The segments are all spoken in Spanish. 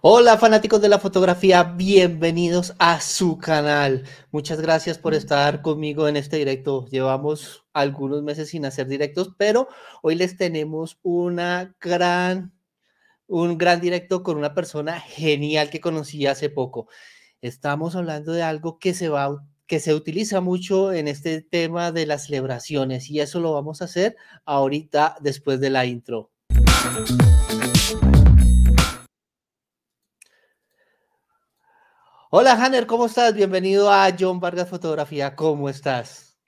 Hola fanáticos de la fotografía, bienvenidos a su canal. Muchas gracias por estar conmigo en este directo. Llevamos algunos meses sin hacer directos, pero hoy les tenemos una gran, un gran directo con una persona genial que conocí hace poco. Estamos hablando de algo que se va que se utiliza mucho en este tema de las celebraciones y eso lo vamos a hacer ahorita después de la intro. Hola, Hanner, ¿cómo estás? Bienvenido a John Vargas Fotografía. ¿Cómo estás?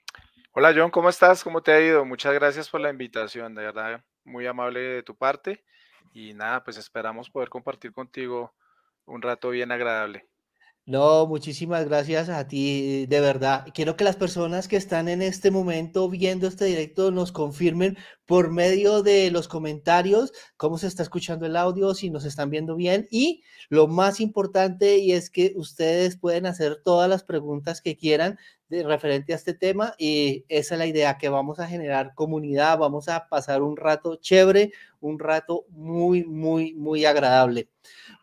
Hola, John, ¿cómo estás? ¿Cómo te ha ido? Muchas gracias por la invitación, de verdad, muy amable de tu parte. Y nada, pues esperamos poder compartir contigo un rato bien agradable. No, muchísimas gracias a ti, de verdad. Quiero que las personas que están en este momento viendo este directo nos confirmen por medio de los comentarios cómo se está escuchando el audio, si nos están viendo bien y lo más importante y es que ustedes pueden hacer todas las preguntas que quieran de referente a este tema y esa es la idea que vamos a generar comunidad, vamos a pasar un rato chévere, un rato muy, muy, muy agradable.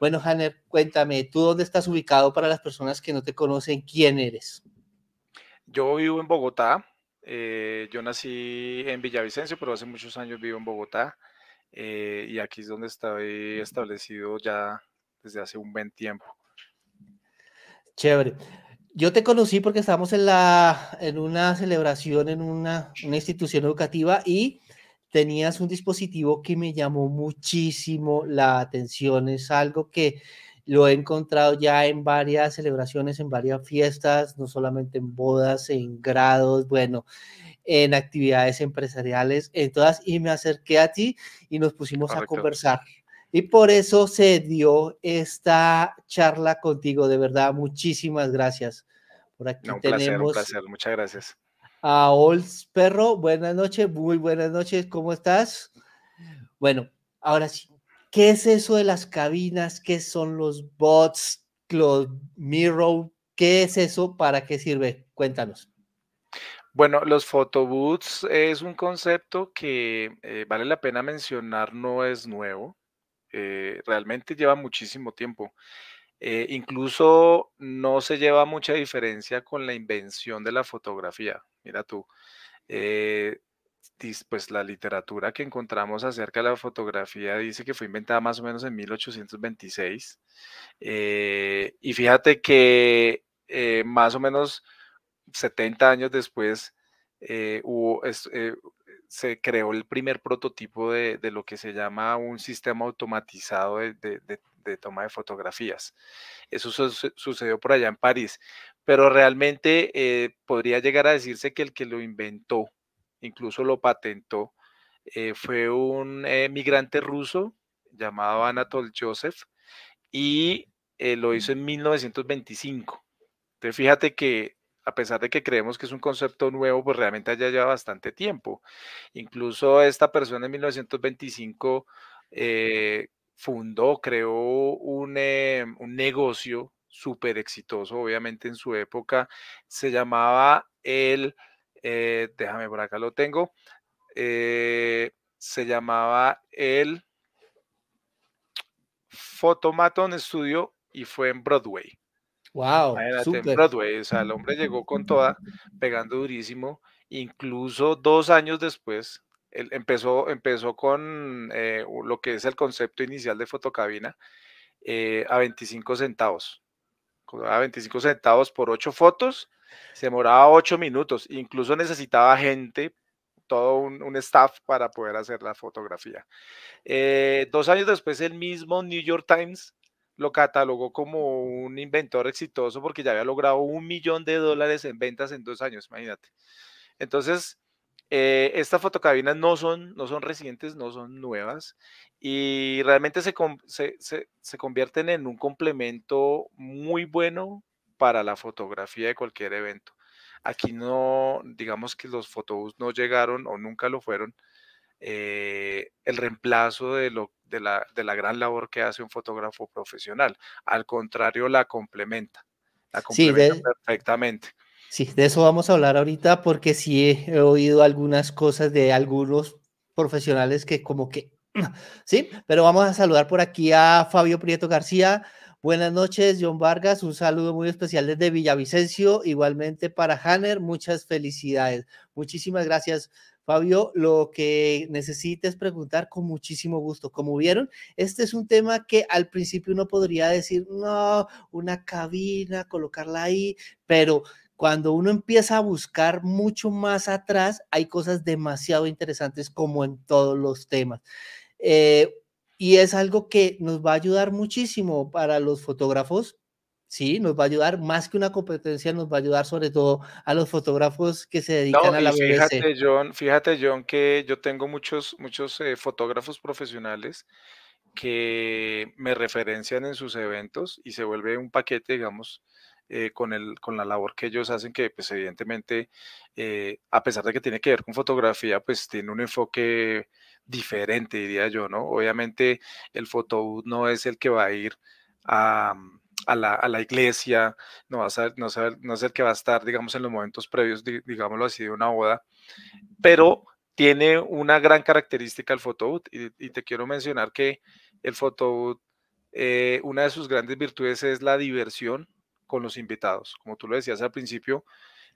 Bueno, Hanner, cuéntame, ¿tú dónde estás ubicado para las personas que no te conocen? ¿Quién eres? Yo vivo en Bogotá. Eh, yo nací en Villavicencio, pero hace muchos años vivo en Bogotá. Eh, y aquí es donde estoy establecido ya desde hace un buen tiempo. Chévere. Yo te conocí porque estábamos en, la, en una celebración en una, una institución educativa y tenías un dispositivo que me llamó muchísimo la atención. Es algo que lo he encontrado ya en varias celebraciones, en varias fiestas, no solamente en bodas, en grados, bueno, en actividades empresariales, en todas, y me acerqué a ti y nos pusimos a conversar. Y por eso se dio esta charla contigo, de verdad, muchísimas gracias. Por aquí un tenemos placer, un placer, muchas gracias a Olds Perro. Buenas noches, muy buenas noches, ¿cómo estás? Bueno, ahora sí, ¿qué es eso de las cabinas? ¿Qué son los bots, los mirror? ¿Qué es eso? ¿Para qué sirve? Cuéntanos. Bueno, los photobooths es un concepto que eh, vale la pena mencionar, no es nuevo, eh, realmente lleva muchísimo tiempo. Eh, incluso no se lleva mucha diferencia con la invención de la fotografía. Mira tú, eh, pues la literatura que encontramos acerca de la fotografía dice que fue inventada más o menos en 1826. Eh, y fíjate que más o menos 70 años después se creó el primer prototipo de, lo que se llama un sistema automatizado de, toma de fotografías. Eso sucedió por allá en París, pero realmente eh, podría llegar a decirse que el que lo inventó, incluso lo patentó, eh, fue un eh, migrante ruso llamado Anatol Joseph y lo hizo en 1925. Entonces fíjate que a pesar de que creemos que es un concepto nuevo, pues realmente ya lleva bastante tiempo. Incluso esta persona en 1925 eh, fundó, creó un, eh, un negocio súper exitoso, obviamente en su época, se llamaba el, eh, déjame por acá lo tengo, se llamaba el Photomaton Studio y fue en Broadway. Wow. en Broadway, o sea, el hombre llegó con toda, pegando durísimo. Incluso dos años después, él empezó, empezó con eh, lo que es el concepto inicial de fotocabina eh, a 25 centavos. A 25 centavos por ocho fotos, se demoraba ocho minutos. Incluso necesitaba gente, todo un, staff para poder hacer la fotografía. Eh, dos años después, el mismo New York Times lo catalogó como un inventor exitoso porque ya había logrado un millón de dólares en ventas en dos años, imagínate. Entonces, eh, estas fotocabinas no son, no son recientes, no son nuevas y realmente se, se, convierten en un complemento muy bueno para la fotografía de cualquier evento. Aquí no, digamos que los fotobús no llegaron o nunca lo fueron, eh, el reemplazo de, lo, de, la, de la gran labor que hace un fotógrafo profesional. Al contrario, la complementa. La complementa perfectamente. Sí, de eso vamos a hablar ahorita porque sí he oído algunas cosas de algunos profesionales que como que Sí, pero vamos a saludar por aquí a Fabio Prieto García. Buenas noches, John Vargas. Un saludo muy especial desde Villavicencio. Igualmente para Hanner, muchas felicidades. Muchísimas gracias, Fabio. Lo que necesites preguntar con muchísimo gusto. Como vieron, este es un tema que al principio uno podría decir, no, una cabina, colocarla ahí, pero cuando uno empieza a buscar mucho más atrás, hay cosas demasiado interesantes como en todos los temas. Eh, y es algo que nos va a ayudar muchísimo para los fotógrafos. Sí, nos va a ayudar más que una competencia, nos va a ayudar sobre todo a los fotógrafos que se dedican a la fíjate, John, fíjate, John, que yo tengo muchos, muchos eh, fotógrafos profesionales que me referencian en sus eventos y se vuelve un paquete, digamos, eh, con, el, con la labor que ellos hacen, que pues evidentemente, eh, a pesar de que tiene que ver con fotografía, pues tiene un enfoque diferente, diría yo, ¿no? Obviamente el fotoboot no es el que va a ir a, la, a la, iglesia, no, va a ser, no, no, es el que va a estar, digamos, en los momentos previos, digámoslo así, de una boda, pero tiene una gran característica el fotoboot y, te quiero mencionar que el fotoboot, eh, una de sus grandes virtudes es la diversión con los invitados. Como tú lo decías al principio,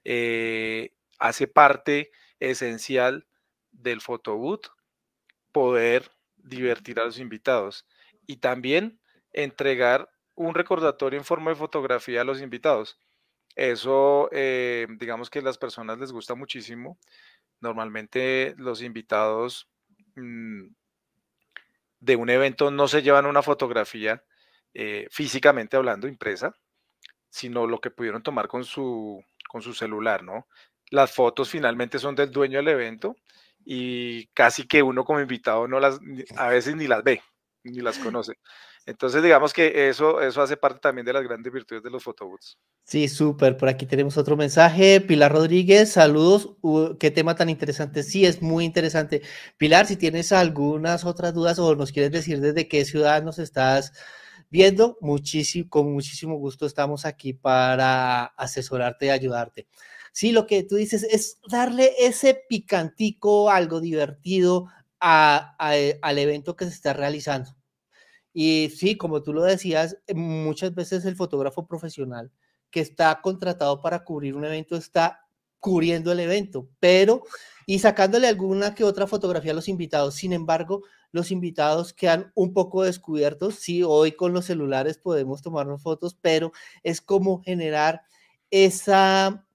eh, hace parte esencial del fotoboot poder divertir a los invitados y también entregar un recordatorio en forma de fotografía a los invitados. Eso, eh, digamos que a las personas les gusta muchísimo. Normalmente los invitados mm, de un evento no se llevan una fotografía eh, físicamente hablando, impresa, sino lo que pudieron tomar con su, con su celular, ¿no? Las fotos finalmente son del dueño del evento y casi que uno como invitado no las, a veces ni las ve, ni las conoce. Entonces, digamos que eso, eso hace parte también de las grandes virtudes de los photobooths. Sí, súper. Por aquí tenemos otro mensaje. Pilar Rodríguez, saludos. qué tema tan interesante. Sí, es muy interesante. Pilar, si tienes algunas otras dudas o nos quieres decir desde qué ciudad nos estás viendo, muchísimo, con muchísimo gusto estamos aquí para asesorarte y ayudarte. Sí, lo que tú dices es darle ese picantico, algo divertido eh, al evento que se está realizando. Y sí, como tú lo decías, muchas veces el fotógrafo profesional que está contratado para cubrir un evento está cubriendo el evento, pero y sacándole alguna que otra fotografía a los invitados. Sin embargo, los invitados quedan un poco descubiertos. Sí, hoy con los celulares podemos tomarnos fotos, pero es como generar esa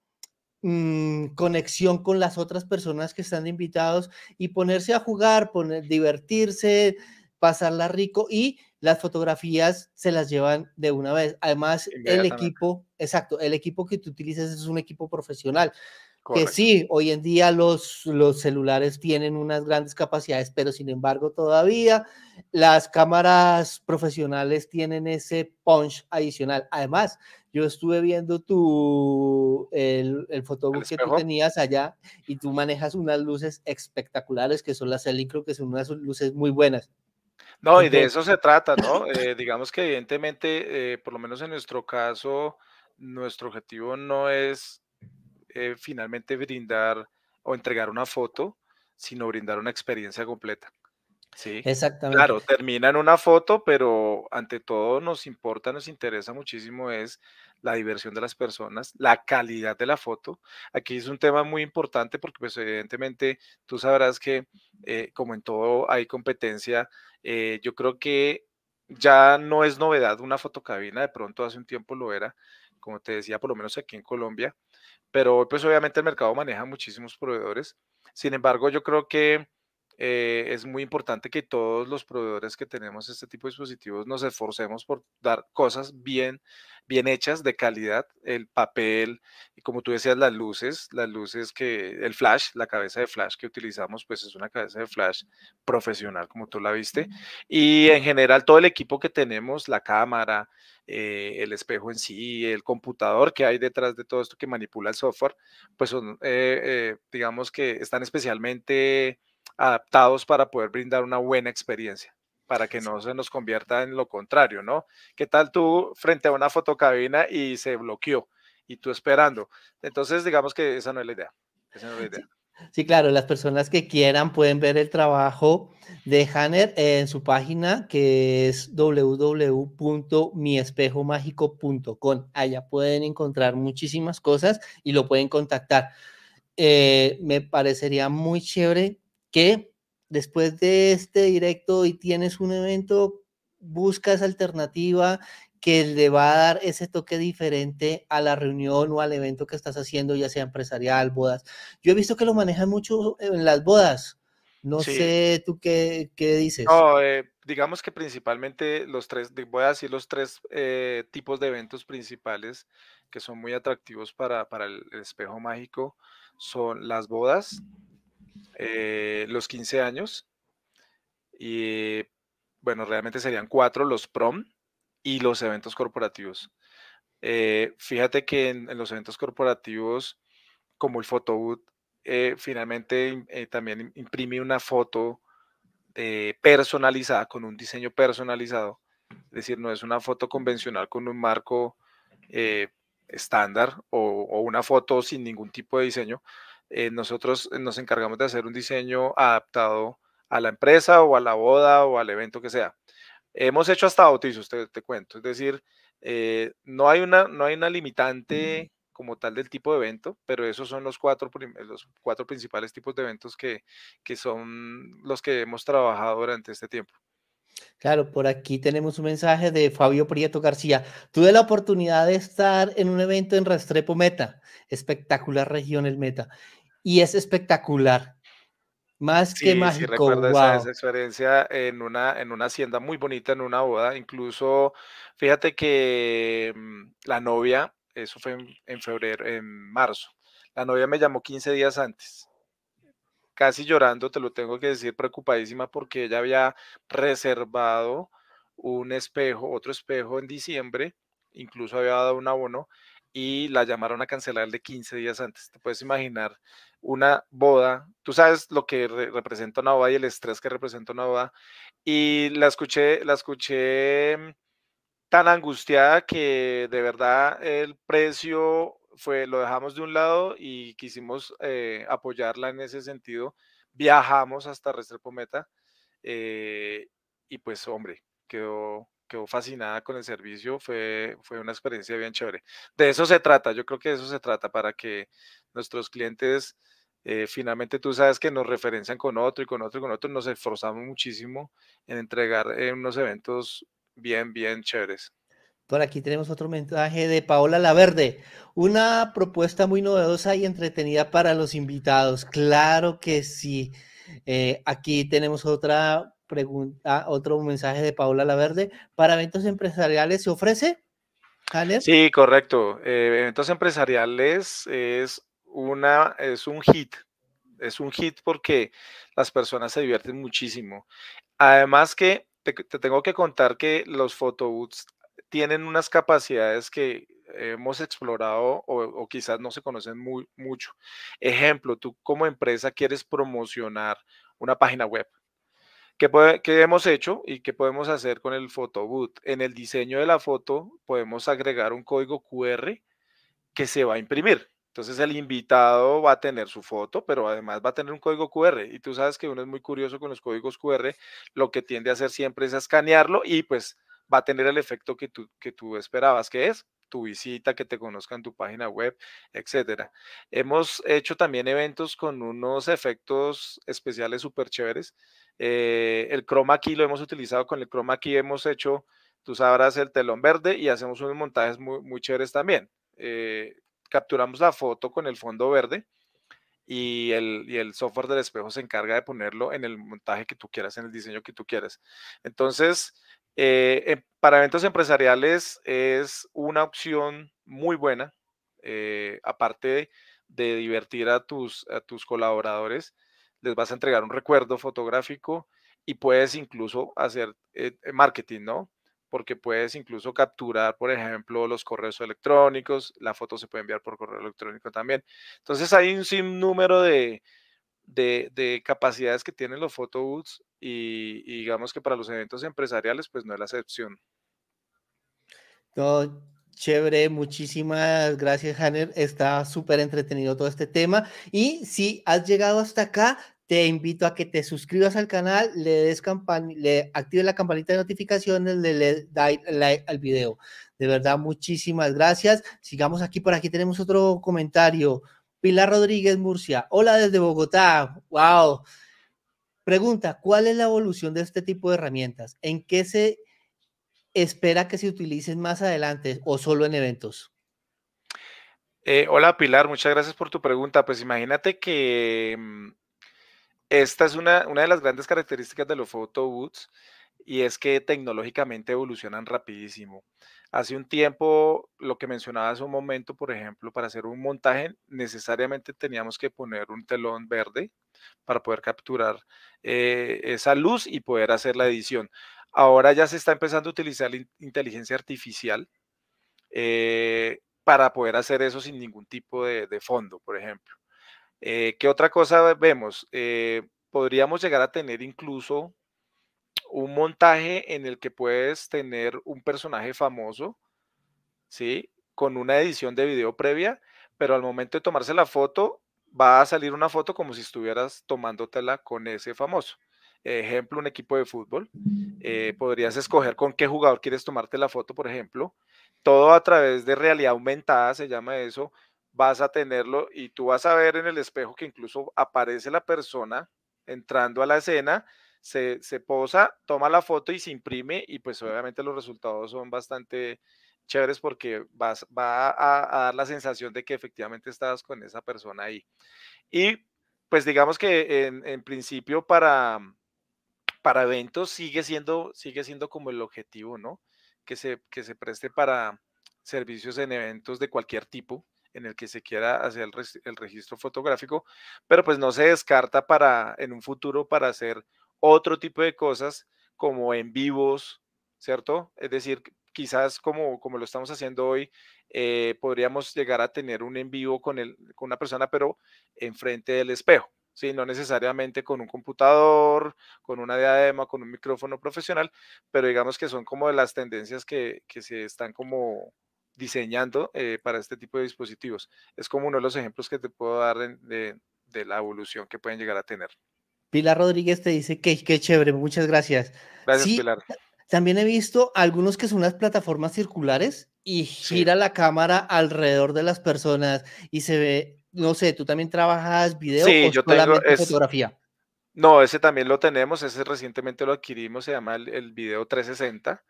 mm, conexión con las otras personas que están invitados y ponerse a jugar, poner, divertirse, pasarla rico y las fotografías se las llevan de una vez. Además, el equipo, exacto, el equipo que tú utilizas es un equipo profesional. Que sí, hoy en día los, los celulares tienen unas grandes capacidades, pero sin embargo todavía las cámaras profesionales tienen ese punch adicional. Además, yo estuve viendo tu, el, el fotobook que tú tenías allá y tú manejas unas luces espectaculares que son las Elicro, que son unas luces muy buenas. No, y de eso se trata, ¿no? Eh, digamos que evidentemente, eh, por lo menos en nuestro caso, nuestro objetivo no es eh, finalmente brindar o entregar una foto, sino brindar una experiencia completa. Sí, exactamente. Claro, termina en una foto, pero ante todo nos importa, nos interesa muchísimo es la diversión de las personas, la calidad de la foto. Aquí es un tema muy importante porque pues evidentemente tú sabrás que eh, como en todo hay competencia, eh, yo creo que ya no es novedad una fotocabina, de pronto hace un tiempo lo era, como te decía, por lo menos aquí en Colombia, pero pues obviamente el mercado maneja muchísimos proveedores. Sin embargo, yo creo que eh, es muy importante que todos los proveedores que tenemos este tipo de dispositivos nos esforcemos por dar cosas bien, bien hechas, de calidad, el papel, y como tú decías, las luces, las luces que, el flash, la cabeza de flash que utilizamos, pues es una cabeza de flash profesional, como tú la viste, y en general todo el equipo que tenemos, la cámara, eh, el espejo en sí, el computador que hay detrás de todo esto que manipula el software, pues son, eh, digamos que están especialmente adaptados para poder brindar una buena experiencia, para que no se nos convierta en lo contrario, ¿no? ¿Qué tal tú frente a una fotocabina y se bloqueó y tú esperando? Entonces, digamos que esa no es la idea. Esa no es la idea. Sí, claro, las personas que quieran pueden ver el trabajo de Hanner en su página que es www.miespejomágico.com. Allá pueden encontrar muchísimas cosas y lo pueden contactar. Eh, me parecería muy chévere que después de este directo y tienes un evento, buscas alternativa que le va a dar ese toque diferente a la reunión o al evento que estás haciendo, ya sea empresarial, bodas. Yo he visto que lo manejan mucho en las bodas. No sé tú qué, qué dices. No, eh, digamos que principalmente los tres, voy a decir los tres eh, tipos de eventos principales que son muy atractivos para, para el, espejo mágico son las bodas, eh, los 15 años y bueno, realmente serían cuatro, los prom, y los eventos corporativos. Eh, fíjate que en, los eventos corporativos, como el photobooth, eh, finalmente eh, también imprime una foto personalizada, con un diseño personalizado. Es decir, no es una foto convencional con un marco estándar o, una foto sin ningún tipo de diseño. Nosotros nos encargamos de hacer un diseño adaptado a la empresa o a la boda o al evento que sea. Hemos hecho hasta bautizos, te, te cuento. Es decir, eh, no, hay una, no hay una limitante como tal del tipo de evento, pero esos son los cuatro, los cuatro principales tipos de eventos que, que son los que hemos trabajado durante este tiempo. Claro, por aquí tenemos un mensaje de Fabio Prieto García. Tuve la oportunidad de estar en un evento en Restrepo Meta, espectacular región el Meta, y es espectacular. Más que mágico. Sí, recuerdo esa, experiencia en una, en una hacienda muy bonita, en una boda. Incluso, fíjate que mm, la novia, eso fue en, febrero, en marzo, la novia me llamó 15 días antes. Casi llorando, te lo tengo que decir, preocupadísima porque ella había reservado un espejo, otro espejo en diciembre, incluso había dado un abono y la llamaron a cancelar de 15 días antes. Te puedes imaginar una boda, tú sabes lo que representa una boda y el estrés que representa una boda, y la escuché, la escuché mm, tan angustiada que de verdad el precio fue, lo dejamos de un lado y quisimos eh, apoyarla en ese sentido. Viajamos hasta Restrepo Meta eh, y pues hombre, quedó, quedó fascinada con el servicio, fue, fue una experiencia bien chévere. De eso se trata, yo creo que de eso se trata para que nuestros clientes eh, finalmente tú sabes que nos referencian con otro y con otro y con otro, nos esforzamos muchísimo en entregar eh, unos eventos bien, bien chéveres. Por aquí tenemos otro mensaje de Paola Laverde. Una propuesta muy novedosa y entretenida para los invitados. Claro que sí. Eh, aquí tenemos otra pregunta, otro mensaje de Paola Laverde. ¿Para eventos empresariales se ofrece? Sí, correcto. eventos empresariales es una, es un hit. Es un hit porque las personas se divierten muchísimo. Además que te, tengo que contar que los photobooths tienen unas capacidades que hemos explorado o, quizás no se conocen muy, mucho. Ejemplo, tú como empresa quieres promocionar una página web. ¿Qué, ¿Qué, hemos hecho y qué podemos hacer con el photobooth? En el diseño de la foto podemos agregar un código QR que se va a imprimir. Entonces el invitado va a tener su foto, pero además va a tener un código QR. Y tú sabes que uno es muy curioso con los códigos QR, lo que tiende a hacer siempre es escanearlo y pues va a tener el efecto que tú, que tú esperabas, que es tu visita, que te conozcan tu página web, etcétera. Hemos hecho también eventos con unos efectos especiales súper chéveres. Eh, el chroma key lo hemos utilizado con el chroma key, hemos hecho, tú sabrás, el telón verde y hacemos unos montajes muy, muy chéveres también. Eh, capturamos la foto con el fondo verde y el, software del espejo se encarga de ponerlo en el montaje que tú quieras, en el diseño que tú quieras. Entonces, eh, em, para eventos empresariales es una opción muy buena, aparte de, divertir a tus colaboradores, les vas a entregar un recuerdo fotográfico y puedes incluso hacer eh, marketing, ¿no? porque puedes incluso capturar, por ejemplo, los correos electrónicos, la foto se puede enviar por correo electrónico también. Entonces hay un sinnúmero de, de, capacidades que tienen los photobooths y, y, digamos que para los eventos empresariales pues no es la excepción. No, Chévere, muchísimas gracias, Hanner. Está súper entretenido todo este tema. Y si has llegado hasta acá, te invito a que te suscribas al canal, le des le actives la campanita de notificaciones, le, le like al video. De verdad, muchísimas gracias. Sigamos aquí, por aquí tenemos otro comentario. Pilar Rodríguez Murcia. Hola desde Bogotá. Wow. Pregunta, ¿cuál es la evolución de este tipo de herramientas? ¿En qué se espera que se utilicen más adelante o solo en eventos? Eh, hola Pilar, muchas gracias por tu pregunta. Pues imagínate que mm, esta es una, una de las grandes características de los photo booths y es que tecnológicamente evolucionan rapidísimo. Hace un tiempo, lo que mencionaba hace un momento, por ejemplo, para hacer un montaje necesariamente teníamos que poner un telón verde para poder capturar eh, esa luz y poder hacer la edición. Ahora ya se está empezando a utilizar la inteligencia artificial eh, para poder hacer eso sin ningún tipo de fondo, por ejemplo. Eh, ¿Qué otra cosa vemos? Eh, podríamos llegar a tener incluso un montaje en el que puedes tener un personaje famoso, ¿sí? Con una edición de video previa, pero al momento de tomarse la foto, va a salir una foto como si estuvieras tomándotela con ese famoso. Ejemplo, un equipo de fútbol. Eh, podrías escoger con qué jugador quieres tomarte la foto, por ejemplo. Todo a través de realidad aumentada, se llama eso, vas a tenerlo y tú vas a ver en el espejo que incluso aparece la persona entrando a la escena, se, posa, toma la foto y se imprime y pues obviamente los resultados son bastante chéveres porque vas, va a, dar la sensación de que efectivamente estabas con esa persona ahí. Y pues digamos que en, principio para, para eventos sigue siendo, sigue siendo como el objetivo, ¿no? Que se, que se preste para servicios en eventos de cualquier tipo en el que se quiera hacer el, registro fotográfico, pero pues no se descarta para en un futuro para hacer otro tipo de cosas como en vivos, ¿cierto? Es decir, quizás como, como lo estamos haciendo hoy, eh, podríamos llegar a tener un en vivo con, el, con una persona, pero enfrente del espejo, ¿sí? No necesariamente con un computador, con una diadema, con un micrófono profesional, pero digamos que son como de las tendencias que, que se están como diseñando eh, para este tipo de dispositivos. Es como uno de los ejemplos que te puedo dar de, la evolución que pueden llegar a tener. Pilar Rodríguez te dice que qué chévere, muchas gracias. Gracias, Pilar. También he visto algunos que son unas plataformas circulares y gira la cámara alrededor de las personas y se ve, no sé, tú también trabajas video o yo tengo, fotografía. No, ese también lo tenemos, ese recientemente lo adquirimos, se llama el, el Video 360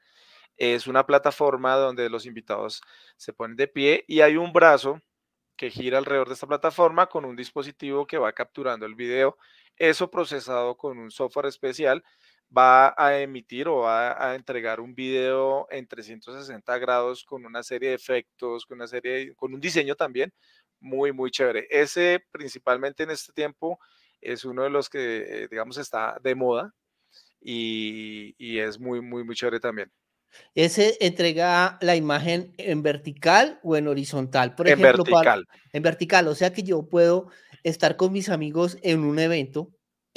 es una plataforma donde los invitados se ponen de pie y hay un brazo que gira alrededor de esta plataforma con un dispositivo que va capturando el video. Eso procesado con un software especial va a emitir o va a entregar un video en 360 grados con una serie de efectos, con una serie, con un diseño también muy, muy chévere. Ese principalmente en este tiempo es uno de los que, eh, digamos, está de moda y, y es muy, muy, muy chévere también. Ese entrega la imagen en vertical o en horizontal. Por en vertical. en vertical, o sea que yo puedo estar con mis amigos en un evento,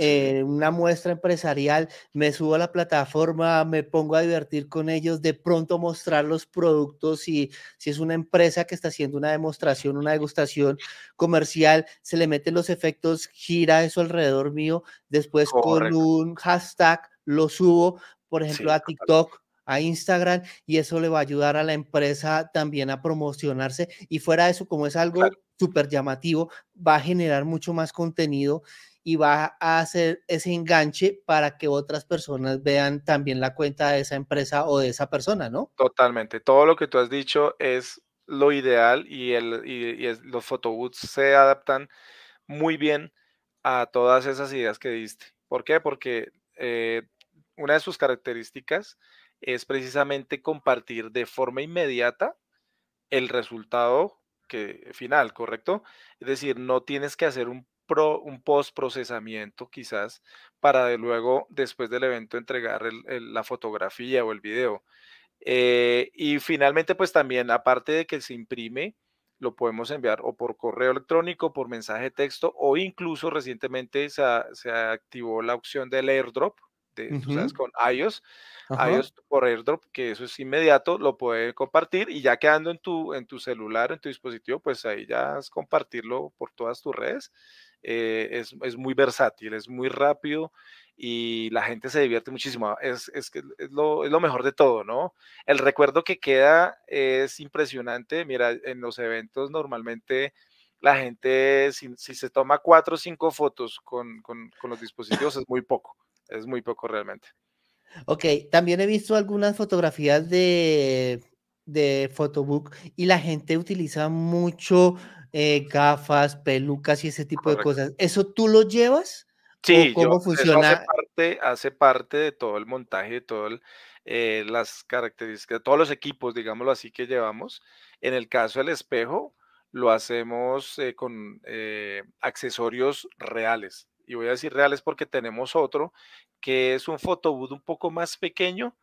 en una muestra empresarial, me subo a la plataforma, me pongo a divertir con ellos, de pronto mostrar los productos y si es una empresa que está haciendo una demostración, una degustación comercial, se le meten los efectos, gira eso alrededor mío, después con un hashtag lo subo, por ejemplo, a TikTok a Instagram y eso le va a ayudar a la empresa también a promocionarse. Y fuera de eso, como es algo súper llamativo, va a generar mucho más contenido y va a hacer ese enganche para que otras personas vean también la cuenta de esa empresa o de esa persona, ¿no? Totalmente. Todo lo que tú has dicho es lo ideal y, el, y, los photobooths se adaptan muy bien a todas esas ideas que diste. ¿Por qué? Porque eh, una de sus características es precisamente compartir de forma inmediata el resultado final, ¿correcto? Es decir, no tienes que hacer un, un post procesamiento quizás para de luego, después del evento, entregar la fotografía o el video. Eh, y finalmente, pues también, aparte de que se imprime, lo podemos enviar o por correo electrónico, por mensaje de texto o incluso recientemente se, se activó la opción del airdrop, tú sabes, con iOS, iOS por AirDrop, que eso es inmediato, lo puede compartir y ya quedando en tu, en tu celular, en tu dispositivo, pues ahí ya es compartirlo por todas tus redes. Eh, es, es, muy versátil, es muy rápido y la gente se divierte muchísimo. Es, es, es, lo, lo mejor de todo, ¿no? El recuerdo que queda es impresionante. Mira, en los eventos normalmente la gente, si, si se toma cuatro o cinco fotos con, con, con los dispositivos, es muy poco, es muy poco realmente. Ok, también he visto algunas fotografías de, de Photobook y la gente utiliza mucho eh, gafas, pelucas y ese tipo de cosas. ¿Eso tú lo llevas? Sí, ¿Cómo funciona? hace parte, hace parte de todo el montaje, de todas eh, las características, de todos los equipos, digámoslo así, que llevamos. En el caso del espejo, lo hacemos eh, con accesorios reales. Y voy a decir reales porque tenemos otro que es un photobooth un poco más pequeño,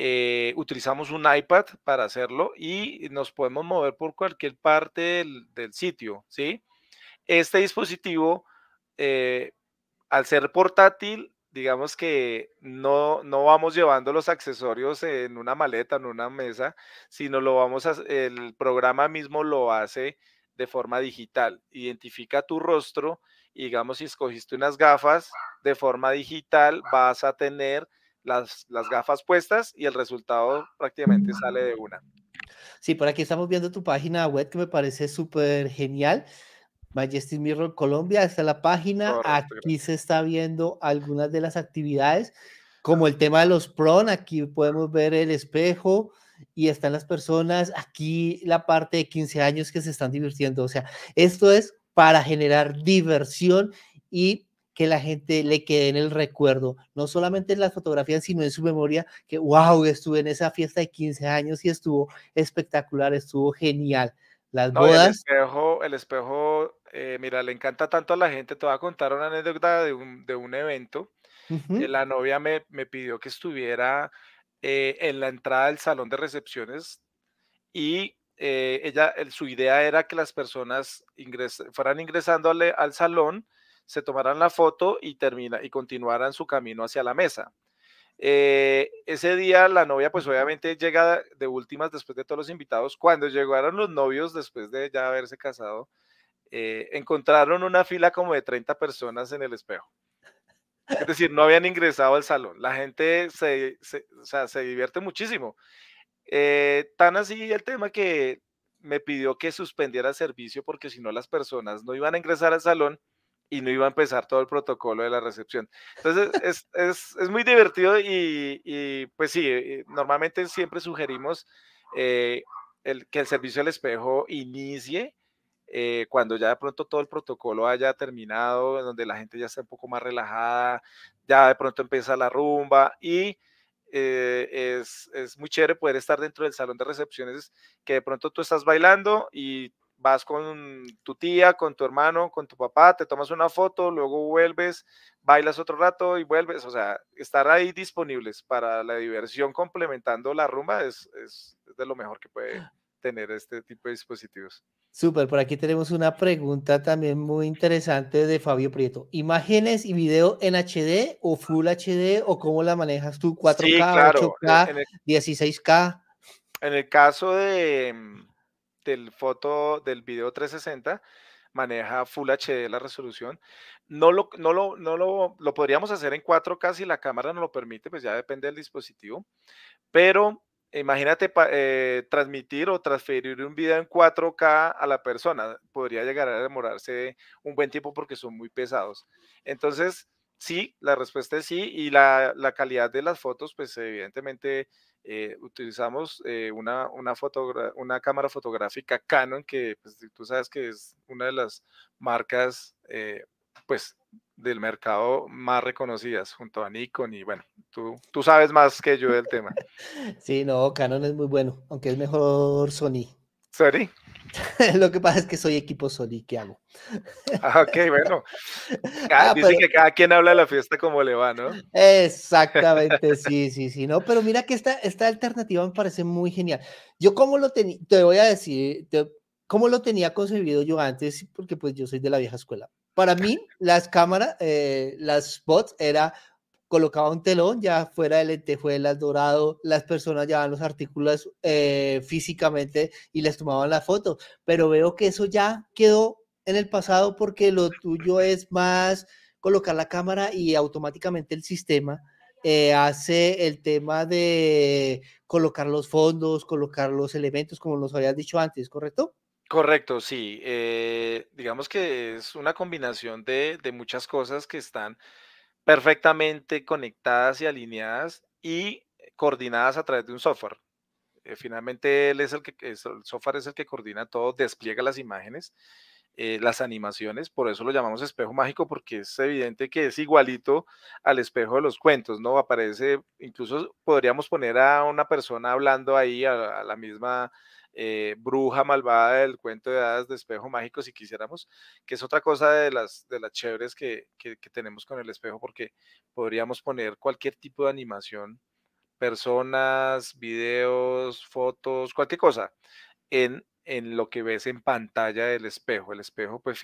eh, utilizamos un iPad para hacerlo y nos podemos mover por cualquier parte del, sitio, ¿sí? Este dispositivo, eh, al ser portátil, digamos que no, no vamos llevando los accesorios en una maleta, en una mesa, sino lo vamos a, el programa mismo lo hace de forma digital. Identifica tu rostro y digamos si escogiste unas gafas de forma digital, vas a tener las, las gafas puestas y el resultado prácticamente sale de una. Sí, por aquí estamos viendo tu página web que me parece súper genial. Majestic Mirror Colombia, está la página. aquí se está viendo algunas de las actividades, como el tema de los PRON. Aquí podemos ver el espejo y están las personas. Aquí la parte de 15 años que se están divirtiendo. O sea, esto es para generar diversión y que la gente le quede en el recuerdo, no solamente en las fotografías, sino en su memoria, que wow, estuve en esa fiesta de 15 años y estuvo espectacular, estuvo genial. Las bodas. El espejo, el espejo eh, mira, le encanta tanto a la gente. Te voy a contar una anécdota de un, de un evento. la novia me, me, pidió que estuviera eh, en la entrada del salón de recepciones y eh, ella, su idea era que las personas fueran ingresando al, salón, se tomaran la foto y, termina, y continuaran su camino hacia la mesa. Eh, ese día la novia pues obviamente llega de últimas después de todos los invitados. Cuando llegaron los novios después de ya haberse casado, eh, encontraron una fila como de 30 personas en el espejo. Es decir, no habían ingresado al salón. La gente se, se divierte muchísimo. Eh, tan así el tema que me pidió que suspendiera el servicio porque si no las personas no iban a ingresar al salón y no iba a empezar todo el protocolo de la recepción. Entonces es, es, es muy divertido y, y, pues sí, eh, normalmente siempre sugerimos eh, el, que el servicio del espejo inicie cuando ya de pronto todo el protocolo haya terminado, donde la gente ya está un poco más relajada, ya de pronto empieza la rumba y eh, es, es, muy chévere poder estar dentro del salón de recepciones, que de pronto tú estás bailando y vas con tu tía, con tu hermano, con tu papá, te tomas una foto, luego vuelves, bailas otro rato y vuelves, o sea, estar ahí disponibles para la diversión complementando la rumba es, es, es de lo mejor que puede tener este tipo de dispositivos. Súper, por aquí tenemos una pregunta también muy interesante de Fabio Prieto. ¿Imágenes y video en HD o Full HD o cómo la manejas tú? ¿4K, 8K, 16K? En el caso de, mm, del foto, del video 360, maneja Full HD la resolución. No lo, no lo, no lo, lo podríamos hacer en 4K si la cámara no lo permite, pues ya depende del dispositivo. Pero Imagínate eh, transmitir o transferir un video en 4K a la persona. Podría llegar a demorarse un buen tiempo porque son muy pesados. Entonces, sí, la respuesta es sí. Y la, calidad de las fotos, pues evidentemente eh, utilizamos eh, una, una, una cámara fotográfica Canon, que pues, tú sabes que es una de las marcas, pues del mercado más reconocidas junto a Nikon y bueno, tú, tú sabes más que yo del tema. Sí, no, Canon es muy bueno, aunque es mejor Sony. ¿Sony? Lo que pasa es que soy equipo Sony, ¿qué hago? Ah, ok, bueno. Ah, dice que cada quien habla de la fiesta como le va, ¿no? Exactamente, sí, sí, sí, no, pero mira que esta, esta alternativa me parece muy genial. Yo como lo tenía, te voy a decir, cómo lo tenía concebido yo antes, porque pues yo soy de la vieja escuela. Para mí, las cámaras, eh, las bots, era colocaba un telón ya fuera de lentejuelas, dorado, las personas llevaban los artículos eh, físicamente y les tomaban la foto, pero veo que eso ya quedó en el pasado porque lo tuyo es más colocar la cámara y automáticamente el sistema eh, hace el tema de colocar los fondos, colocar los elementos, como nos habías dicho antes, ¿correcto? Correcto, sí. Eh, digamos que es una combinación de, de muchas cosas que están perfectamente conectadas y alineadas y coordinadas a través de un software. Eh, finalmente, él es el que, el software es el que coordina todo, despliega las imágenes, eh, las animaciones, por eso lo llamamos espejo mágico, porque es evidente que es igualito al espejo de los cuentos, ¿no? Aparece, incluso podríamos poner a una persona hablando ahí, a la misma eh, bruja malvada del cuento de hadas de espejo mágico, si quisiéramos, que es otra cosa de las, de las chéveres que, que, tenemos con el espejo, porque podríamos poner cualquier tipo de animación, personas, videos, fotos, cualquier cosa, en en lo que ves en pantalla del espejo. El espejo pues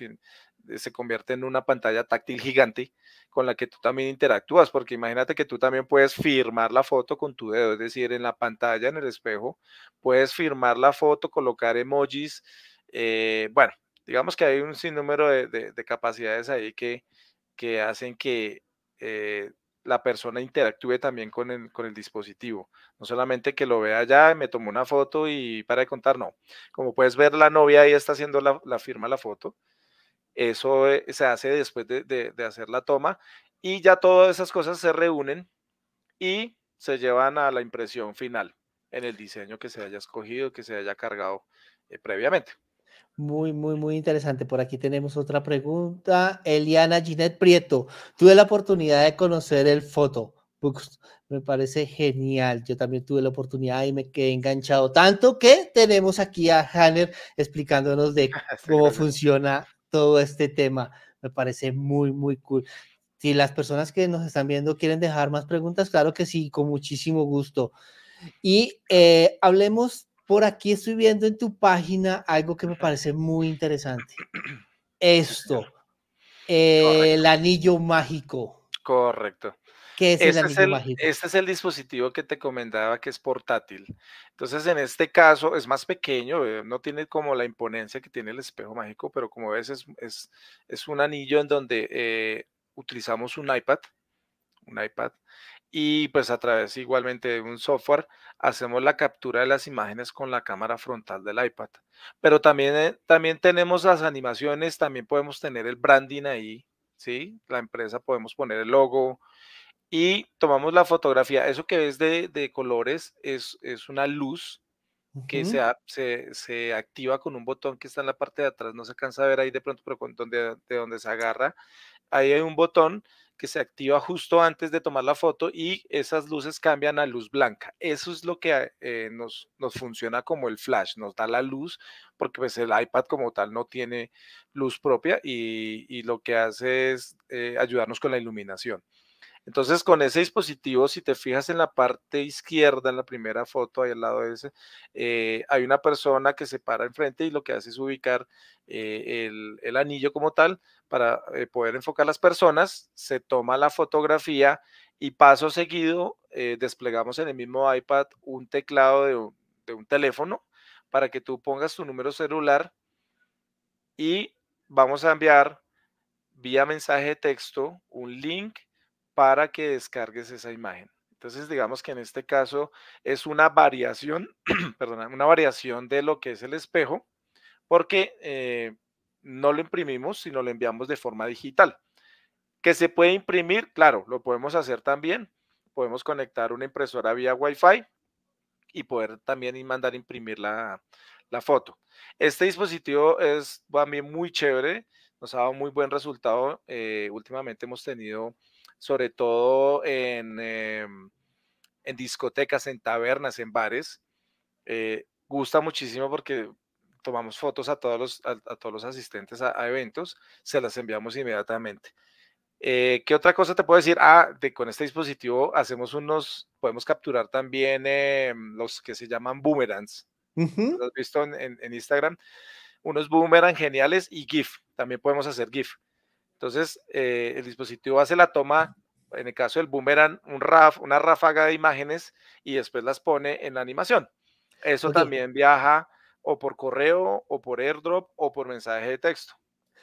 se convierte en una pantalla táctil gigante con la que tú también interactúas, porque imagínate que tú también puedes firmar la foto con tu dedo, es decir, en la pantalla, en el espejo, puedes firmar la foto, colocar emojis, eh, bueno, digamos que hay un sinnúmero de, capacidades ahí que, que hacen que eh, la persona interactúe también con el, con el dispositivo. No solamente que lo vea ya, me tomó una foto y para de contar, no. Como puedes ver, la novia ahí está haciendo la, la firma, la foto. Eso eh, se hace después de, de, hacer la toma y ya todas esas cosas se reúnen y se llevan a la impresión final en el diseño que se haya escogido, que se haya cargado eh, previamente. Muy, muy, muy interesante. Por aquí tenemos otra pregunta. Eliana Ginette Prieto. Tuve la oportunidad de conocer el foto. Me parece genial. Yo también tuve la oportunidad y me quedé enganchado. Tanto que tenemos aquí a Hanner explicándonos de cómo funciona todo este tema. Me parece muy, muy cool. Si las personas que nos están viendo quieren dejar más preguntas, claro que sí, con muchísimo gusto. Y eh, hablemos por aquí estoy viendo en tu página algo que me parece muy interesante. Esto, el anillo mágico. Correcto. ¿Qué es el anillo mágico? Este es el dispositivo que te comentaba que es portátil. Entonces, en este caso es más pequeño, eh, no tiene como la imponencia que tiene el espejo mágico, pero como ves es, es, un anillo en donde eh, utilizamos un iPad, un iPad, y pues a través igualmente de un software hacemos la captura de las imágenes con la cámara frontal del iPad. Pero también, eh, también tenemos las animaciones, también podemos tener el branding ahí, ¿sí? La empresa podemos poner el logo y tomamos la fotografía. Eso que ves de, colores es, es, una luz que se, se, se, activa con un botón que está en la parte de atrás, no se cansa de ver ahí de pronto, pero donde, de donde se agarra, ahí hay un botón que se activa justo antes de tomar la foto y esas luces cambian a luz blanca. Eso es lo que eh, nos, nos, funciona como el flash, nos da la luz porque pues el iPad como tal no tiene luz propia y, lo que hace es eh, ayudarnos con la iluminación. Entonces, con ese dispositivo, si te fijas en la parte izquierda, en la primera foto, ahí al lado de ese, eh, hay una persona que se para enfrente y lo que hace es ubicar eh, el, anillo como tal para eh, poder enfocar las personas. Se toma la fotografía y paso seguido desplegamos en el mismo iPad un teclado de un, de un teléfono para que tú pongas tu número celular y vamos a enviar vía mensaje de texto un link para que descargues esa imagen. Entonces, digamos que en este caso es una variación, perdón, una variación de lo que es el espejo, porque eh, no lo imprimimos, sino lo enviamos de forma digital. Que se puede imprimir, claro, lo podemos hacer también. Podemos conectar una impresora vía Wi-Fi y poder también mandar imprimir la, foto. Este dispositivo es también muy chévere, nos ha dado muy buen resultado. Eh, últimamente hemos tenido sobre todo en, em, en discotecas, en tabernas, en bares. Eh, gusta muchísimo porque tomamos fotos a todos los, a, todos los asistentes a, eventos, se las enviamos inmediatamente. Eh, ¿Qué otra cosa te puedo decir? Ah, de, con este dispositivo hacemos unos, podemos capturar también em, los que se llaman boomerangs. ¿Lo has visto en, en, Instagram? Unos boomerang geniales y GIF. También podemos hacer GIF. Entonces, eh, el dispositivo hace la toma en el caso del boomerang, un raf, una ráfaga de imágenes y después las pone en la animación. Eso también viaja o por correo o por airdrop o por mensaje de texto.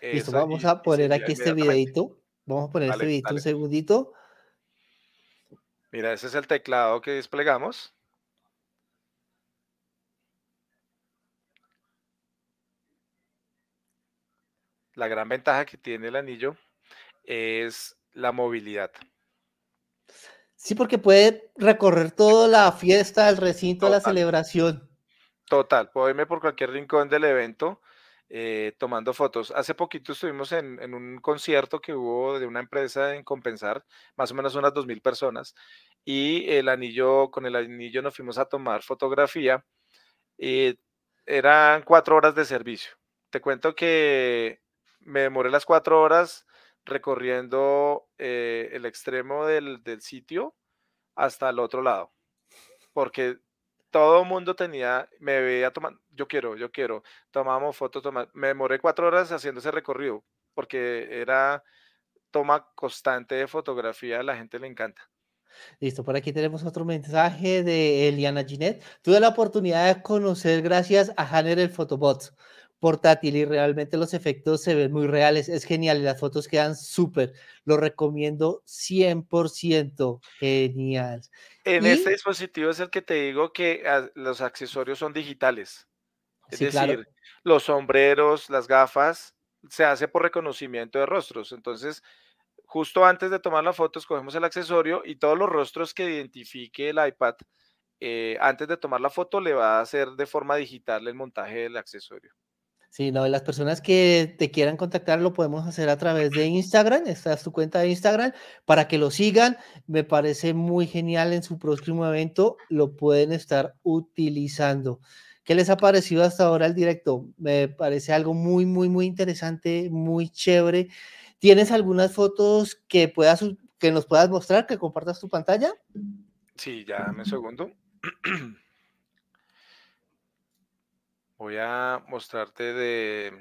Listo, vamos a poner aquí este videito. Vamos a poner este videito un segundito. Mira, ese es el teclado que desplegamos. La gran ventaja que tiene el anillo es la movilidad. Sí, porque puede recorrer toda la fiesta, el recinto, la celebración. Total, puedo irme por cualquier rincón del evento eh, tomando fotos. Hace poquito estuvimos en, un concierto que hubo de una empresa en Compensar, más o menos unas 2.000 personas, y el anillo, con el anillo nos fuimos a tomar fotografía. y eran cuatro horas de servicio. Te cuento que me demoré las cuatro horas recorriendo eh, el extremo del, sitio hasta el otro lado, porque todo el mundo tenía, me veía tomando, yo quiero, yo quiero, tomamos fotos, me demoré cuatro horas haciendo ese recorrido, porque era toma constante de fotografía, a la gente le encanta. Listo, por aquí tenemos otro mensaje de Eliana Ginette. Tuve la oportunidad de conocer gracias a Hanner el Photobot portátil y realmente los efectos se ven muy reales. Es genial y las fotos quedan súper. Lo recomiendo 100%. Genial. En este dispositivo es el que te digo que ah, los accesorios son digitales. Es decir, los sombreros, las gafas, se hace por reconocimiento de rostros. Entonces, justo antes de tomar la foto, escogemos el accesorio y todos los rostros que identifique el iPad, eh, antes de tomar la foto, le va a hacer de forma digital el montaje del accesorio. Sí, no, las personas que te quieran contactar lo podemos hacer a través de Instagram, esta es tu cuenta de Instagram, para que lo sigan, me parece muy genial en su próximo evento, lo pueden estar utilizando. ¿Qué les ha parecido hasta ahora el directo? Me parece algo muy, muy, muy interesante, muy chévere. ¿Tienes algunas fotos que, puedas, que nos puedas mostrar, que compartas tu pantalla? Sí, ya, un segundo. Voy a mostrarte de...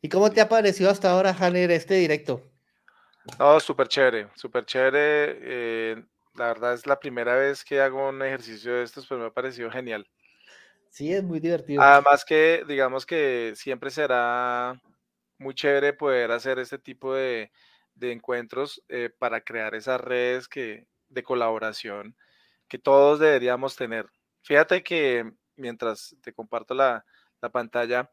¿Y cómo te ha parecido hasta ahora, Hanner, este directo? No, súper chévere, súper chévere. Eh, la verdad es la primera vez que hago un ejercicio de estos, pero me ha parecido genial. Sí, es muy divertido. Además que, digamos que siempre será muy chévere poder hacer este tipo de, encuentros eh, para crear esas redes que, de colaboración que todos deberíamos tener. Fíjate que mientras te comparto la, pantalla,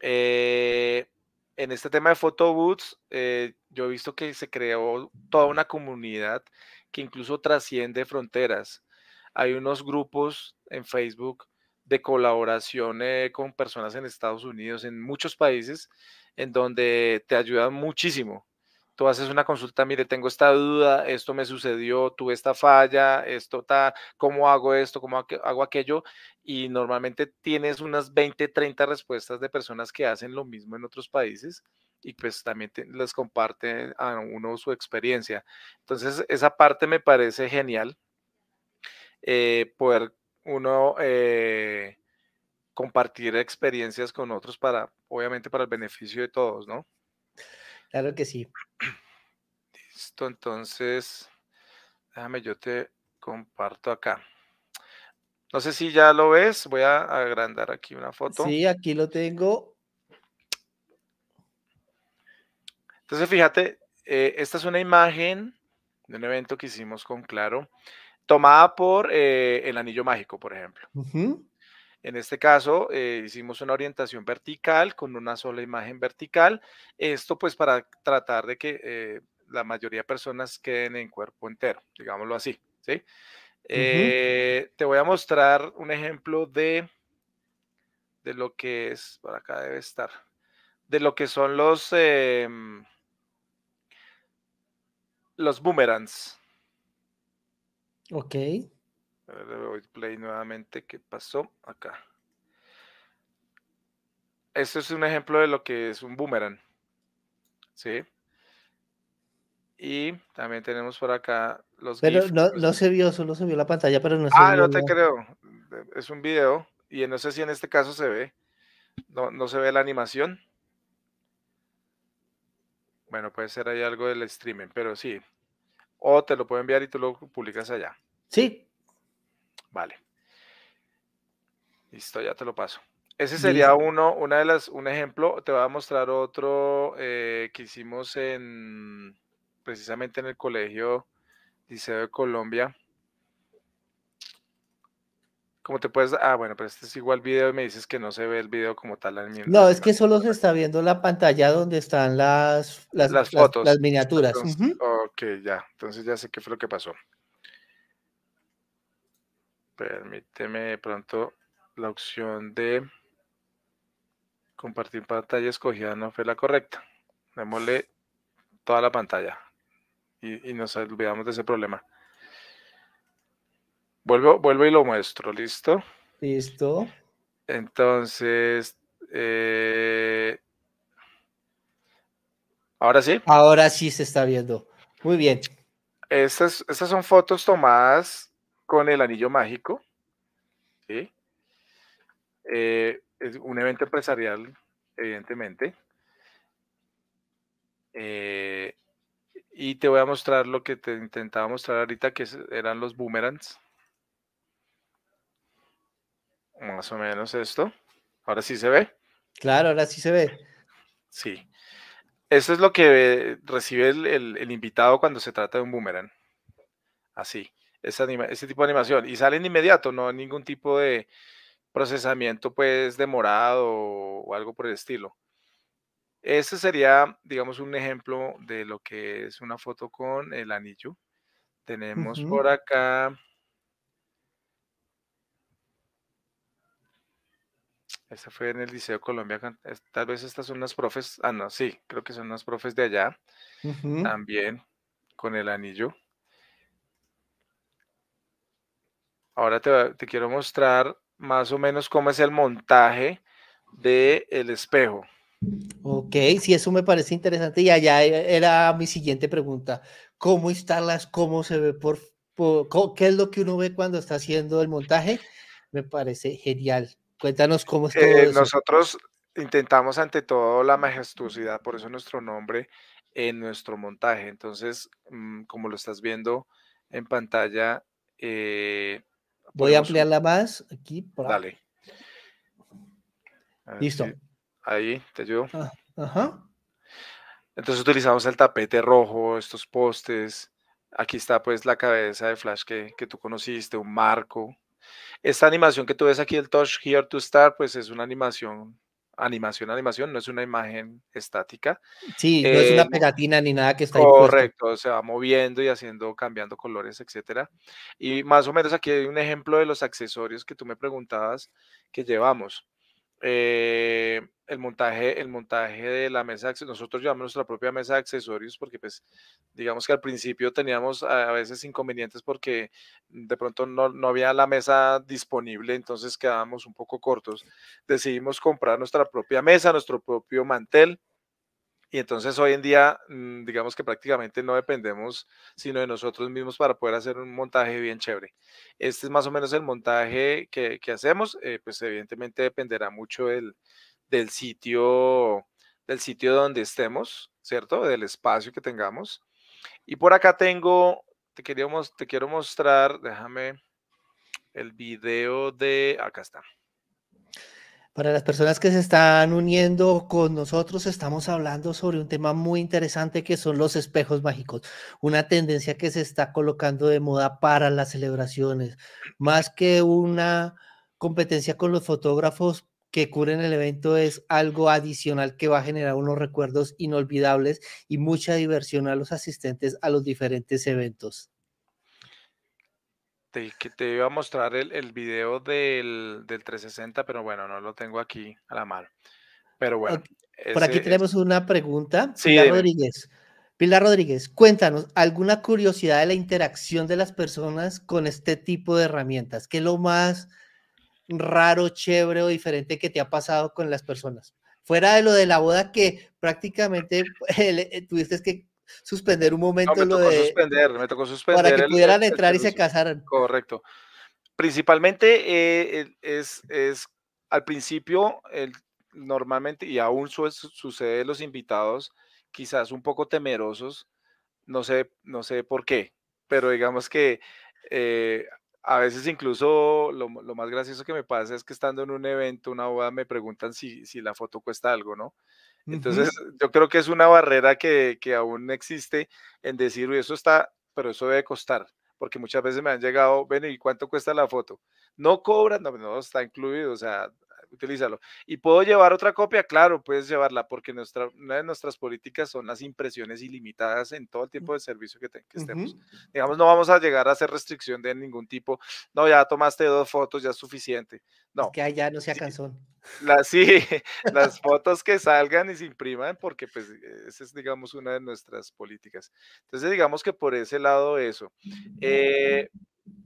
eh, en este tema de photobooths, eh, yo he visto que se creó toda una comunidad que incluso trasciende fronteras. Hay unos grupos en Facebook de colaboración con personas en Estados Unidos, en muchos países, en donde te ayudan muchísimo. Tú haces una consulta, mire, tengo esta duda, esto me sucedió, tuve esta falla, esto está, ¿cómo hago esto? ¿Cómo hago aquello? Y normalmente tienes unas 20, 30 respuestas de personas que hacen lo mismo en otros países y pues también les comparte a uno su experiencia. Entonces, esa parte me parece genial, eh, poder uno eh, compartir experiencias con otros para, obviamente, para el beneficio de todos, ¿no? Claro que sí. Listo, entonces, déjame, yo te comparto acá. No sé si ya lo ves, voy a agrandar aquí una foto. Sí, aquí lo tengo. Entonces, fíjate, eh, esta es una imagen de un evento que hicimos con Claro, tomada por eh, el Anillo Mágico, por ejemplo. En este caso, eh, hicimos una orientación vertical con una sola imagen vertical. Esto pues para tratar de que eh, la mayoría de personas queden en cuerpo entero, digámoslo así. ¿sí? Eh, te voy a mostrar un ejemplo de, de lo que es, por acá debe estar, de lo que son los, em, los boomerangs. Ok. Le doy play nuevamente. ¿Qué pasó acá? Este es un ejemplo de lo que es un boomerang. ¿Sí? Y también tenemos por acá los Pero no, no, se vio, solo se vio la pantalla, pero no se Ah, no te creo. es un video y no sé si en este caso se ve, no, no se ve la animación. Bueno, puede ser ahí algo del streaming, pero sí. O te lo puedo enviar y tú lo publicas allá. Sí. Vale. Listo, ya te lo paso. Ese sería uno, una de las, un ejemplo. Te voy a mostrar otro eh, que hicimos en precisamente en el colegio Liceo de Colombia. ¿Cómo te puedes? Ah, bueno, pero este es igual video y me dices que no se ve el video como tal. no, es que solo se está viendo la pantalla donde están las, las, fotos, las, miniaturas. Ok, ya. Entonces ya sé qué fue lo que pasó. Permíteme pronto la opción de compartir pantalla escogida no fue la correcta. Démosle toda la pantalla y, nos olvidamos de ese problema. Vuelvo, vuelvo y lo muestro, ¿listo? Listo. Entonces, eh, ahora sí. Ahora sí se está viendo. Muy bien. Estas, estas son fotos tomadas con el anillo mágico. ¿sí? Eh, es un evento empresarial, evidentemente. Eh, y te voy a mostrar lo que te intentaba mostrar ahorita, que eran los boomerangs. Más o menos esto. Ahora sí se ve. Claro, ahora sí se ve. Sí. Eso es lo que recibe el, invitado cuando se trata de un boomerang. Así, ese, ese tipo de animación. Y sale en inmediato, no ningún tipo de, procesamiento pues demorado o, algo por el estilo. Ese sería, digamos, un ejemplo de lo que es una foto con el anillo. Tenemos por acá. Esta fue en el Liceo Colombia. Tal vez estas son unas profes. Ah, no, sí, creo que son unas profes de allá. También con el anillo. Ahora te, te quiero mostrar más o menos cómo es el montaje del el espejo. Ok, sí, eso me parece interesante y allá e, era mi siguiente pregunta. ¿Cómo instalas? ¿Cómo se ve por, qué es lo que uno ve cuando está haciendo el montaje? Me parece genial. Cuéntanos cómo es todo eh, Nosotros intentamos ante todo la majestuosidad, por eso nuestro nombre en nuestro montaje. Entonces, mm, como lo estás viendo en pantalla, eh, Voy a ampliarla más aquí. Dale. Listo. ahí, te ayudo. Ah, ajá. Entonces utilizamos el tapete rojo, estos postes. Aquí está pues la cabeza de Flash que, que tú conociste, un marco. Esta animación que tú ves aquí, el Touch Here to Start, pues es una animación animación, animación, no es una imagen estática. Sí, no es una eh, pegatina ni nada que está Correcto, se va moviendo y haciendo, cambiando colores, etcétera. Y más o menos aquí hay un ejemplo de los accesorios que tú me preguntabas que llevamos. Eh, el montaje, el montaje de la mesa, nosotros llevamos nuestra propia mesa de accesorios porque pues digamos que al principio teníamos a veces inconvenientes porque de pronto no, no había la mesa disponible, entonces quedábamos un poco cortos. Decidimos comprar nuestra propia mesa, nuestro propio mantel y entonces hoy en día, mm, digamos que prácticamente no dependemos sino de nosotros mismos para poder hacer un montaje bien chévere. Este es más o menos el montaje que, hacemos, eh, pues evidentemente dependerá mucho del, del, sitio, del sitio donde estemos, ¿cierto? Del espacio que tengamos. Y por acá tengo, te, queríamos, te quiero mostrar, déjame el video de, acá está. Para las personas que se están uniendo con nosotros, estamos hablando sobre un tema muy interesante que son los espejos mágicos, una tendencia que se está colocando de moda para las celebraciones, más que una competencia con los fotógrafos que cubren el evento es algo adicional que va a generar unos recuerdos inolvidables y mucha diversión a los asistentes a los diferentes eventos te, que te iba a mostrar el, el video del, del, 360, pero bueno, no lo tengo aquí a la mano. Pero bueno. Por aquí tenemos una pregunta. Pilar Rodríguez. Pilar Rodríguez, cuéntanos, ¿alguna curiosidad de la interacción de las personas con este tipo de herramientas? ¿Qué es lo más raro, chévere o diferente que te ha pasado con las personas? Fuera de lo de la boda que prácticamente eh, tuviste que suspender un momento me lo tocó suspender, me tocó suspender. Para que pudieran entrar y se casaran. Correcto. principalmente eh, es, es, al principio, el, normalmente, y aún sucede los invitados, quizás un poco temerosos, no sé, no sé por qué, pero digamos que eh, a veces incluso lo, más gracioso que me pasa es que estando en un evento, una boda, me preguntan si, si la foto cuesta algo, ¿no? Entonces, yo creo que es una barrera que, que aún existe en decir, uy, eso está, pero eso debe costar, porque muchas veces me han llegado, ven, ¿y cuánto cuesta la foto? No cobran, no, no está incluido, o sea, utilízalo. ¿Y puedo llevar otra copia? Claro, puedes llevarla porque nuestra, una de nuestras políticas son las impresiones ilimitadas en todo el tiempo de servicio que, estemos. Digamos, no vamos a llegar a hacer restricción de ningún tipo. No, ya tomaste dos fotos, ya es suficiente. No. Es que allá no sea cansón. sí, las fotos que salgan y se impriman porque pues esa es, digamos, una de nuestras políticas. Entonces, digamos que por ese lado eso. Eh,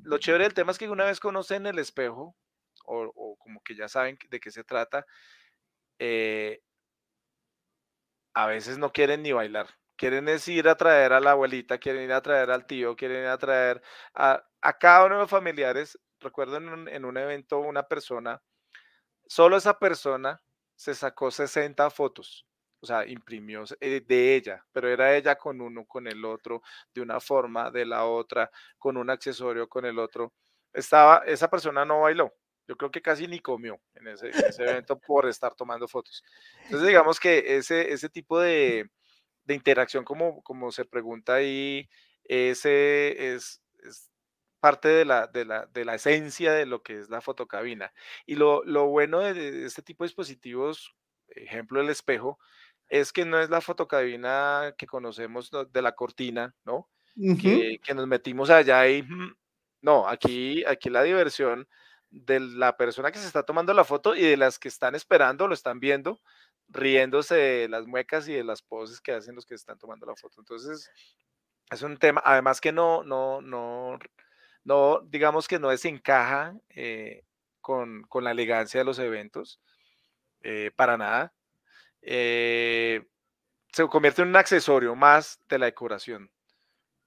lo chévere del tema es que una vez conocen el espejo, o, como que ya saben de qué se trata, eh, a veces no quieren ni bailar. Quieren es ir a traer a la abuelita, quieren ir a traer al tío, quieren ir a traer a, cada uno de los familiares. Recuerdo en un, en un evento una persona, solo esa persona se sacó 60 fotos o sea, imprimió eh, de ella, pero era ella con uno, con el otro, de una forma, de la otra, con un accesorio, con el otro. Estaba, esa persona no bailó, yo creo que casi ni comió en ese, evento por estar tomando fotos. Entonces, digamos que ese, ese tipo de, interacción, como, como se pregunta ahí, ese es, parte de la, de, la, de la, esencia de lo que es la fotocabina. Y lo, lo bueno de, este tipo de dispositivos, ejemplo el espejo, es que no es la fotocabina que conocemos de la cortina, ¿no? que, que, nos metimos allá y mm, no, aquí, aquí la diversión de la persona que se está tomando la foto y de las que están esperando, lo están viendo, riéndose de las muecas y de las poses que hacen los que están tomando la foto. Entonces, es un tema, además que no, no, no, no, digamos que no desencaja eh, con, la elegancia de los eventos, eh, para nada. Eh, se convierte en un accesorio más de la decoración,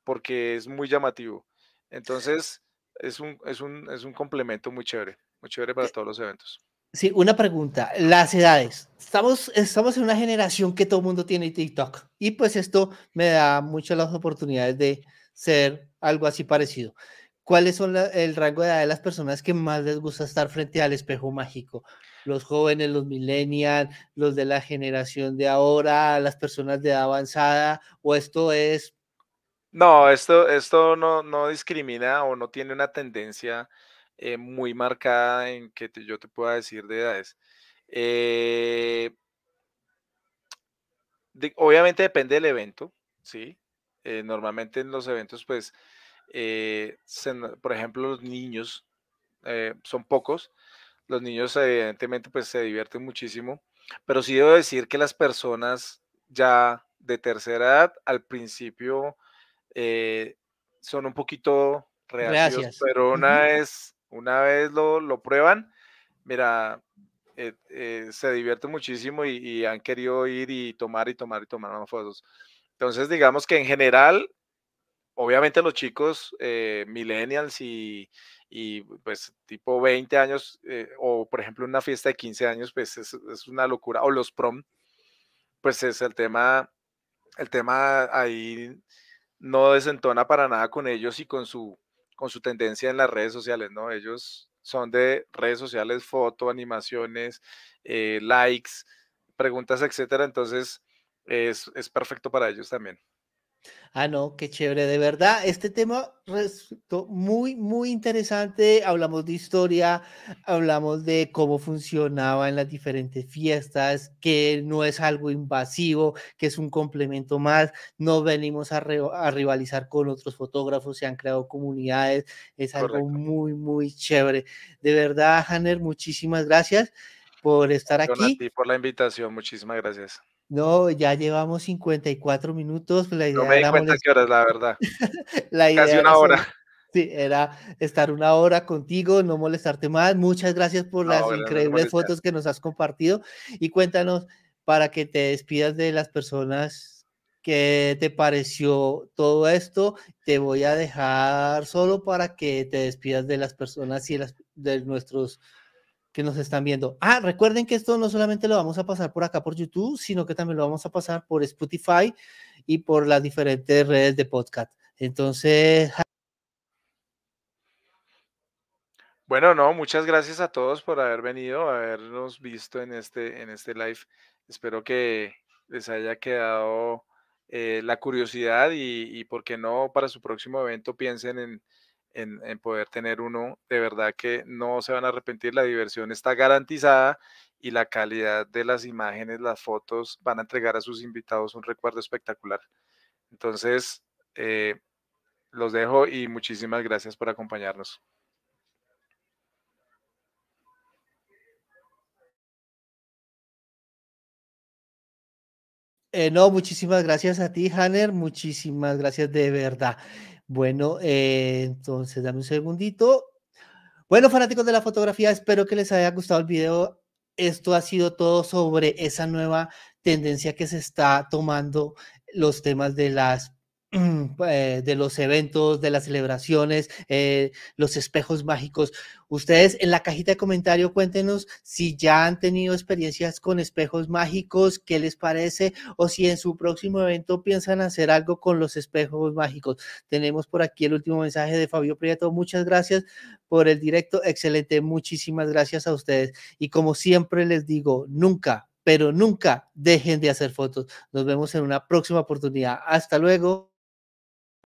porque es muy llamativo. Entonces, es un, es un, es un complemento muy chévere, muy chévere para eh, todos los eventos. Sí, una pregunta. Las edades. Estamos, estamos en una generación que todo el mundo tiene TikTok y pues esto me da muchas las oportunidades de ser algo así parecido. ¿Cuáles son el rango de edad de las personas que más les gusta estar frente al espejo mágico? Los jóvenes, los millennials, los de la generación de ahora, las personas de edad avanzada, o esto es no, esto, esto no, no discrimina o no tiene una tendencia eh, muy marcada en que yo te pueda decir de edades. Eh, obviamente depende del evento, ¿sí? Eh, normalmente en los eventos, pues, por ejemplo, los niños son pocos. Los niños evidentemente pues se divierten muchísimo, pero sí debo decir que las personas ya de tercera edad al principio eh, son un poquito reacios, pero una vez, una vez lo, prueban, mira, eh, eh, se divierte muchísimo y, han querido ir y tomar y tomar y tomar fotos. Entonces, digamos que en general, obviamente los chicos millennials y, pues tipo 20 años, o por ejemplo una fiesta de 15 años, pues es, es, una locura, o los prom, pues es el tema, el tema ahí no desentona para nada con ellos y con su, con su tendencia en las redes sociales, ¿no? Ellos son de redes sociales, foto, animaciones, eh, likes, preguntas, etcétera. Entonces, es, es perfecto para ellos también. Ah, no, qué chévere, de verdad. Este tema resultó muy, muy interesante. Hablamos de historia, hablamos de cómo funcionaba en las diferentes fiestas, que no es algo invasivo, que es un complemento más. No venimos a, rivalizar con otros fotógrafos, se han creado comunidades. Es algo muy, muy chévere. De verdad, Hanner, muchísimas gracias por estar aquí. A por la invitación, muchísimas gracias. No, ya llevamos 54 minutos. La idea no me di cuenta qué horas, la verdad. la idea Casi una hora. Sí, era estar una hora contigo, no molestarte más. Muchas gracias por las increíbles fotos que nos has compartido y cuéntanos para que te despidas de las personas ¿Qué te pareció todo esto? Te voy a dejar solo para que te despidas de las personas y de nuestros que nos están viendo. Ah, recuerden que esto no solamente lo vamos a pasar por acá por YouTube, sino que también lo vamos a pasar por Spotify y por las diferentes redes de podcast. Entonces, Bueno, no, muchas gracias a todos por haber venido, habernos visto en este, en este live. Espero que les haya quedado eh, la curiosidad y, y, por qué no, para su próximo evento piensen en, en, poder tener uno. De verdad que no se van a arrepentir, la diversión está garantizada y la calidad de las imágenes, las fotos, van a entregar a sus invitados un recuerdo espectacular. Entonces, eh, los dejo y muchísimas gracias por acompañarnos. Eh, no, muchísimas gracias a ti, Hanner. Muchísimas gracias de verdad. Bueno, eh, entonces dame un segundito. Bueno, fanáticos de la fotografía, espero que les haya gustado el video. Esto ha sido todo sobre esa nueva tendencia que se está tomando los temas de las Eh, de los eventos, de las celebraciones, eh, los espejos mágicos. Ustedes en la cajita de comentario cuéntenos si ya han tenido experiencias con espejos mágicos, qué les parece, o si en su próximo evento piensan hacer algo con los espejos mágicos. Tenemos por aquí el último mensaje de Fabio Prieto. Muchas gracias por el directo. Excelente. Muchísimas gracias a ustedes. Y como siempre les digo, nunca, pero nunca dejen de hacer fotos. Nos vemos en una próxima oportunidad. Hasta luego.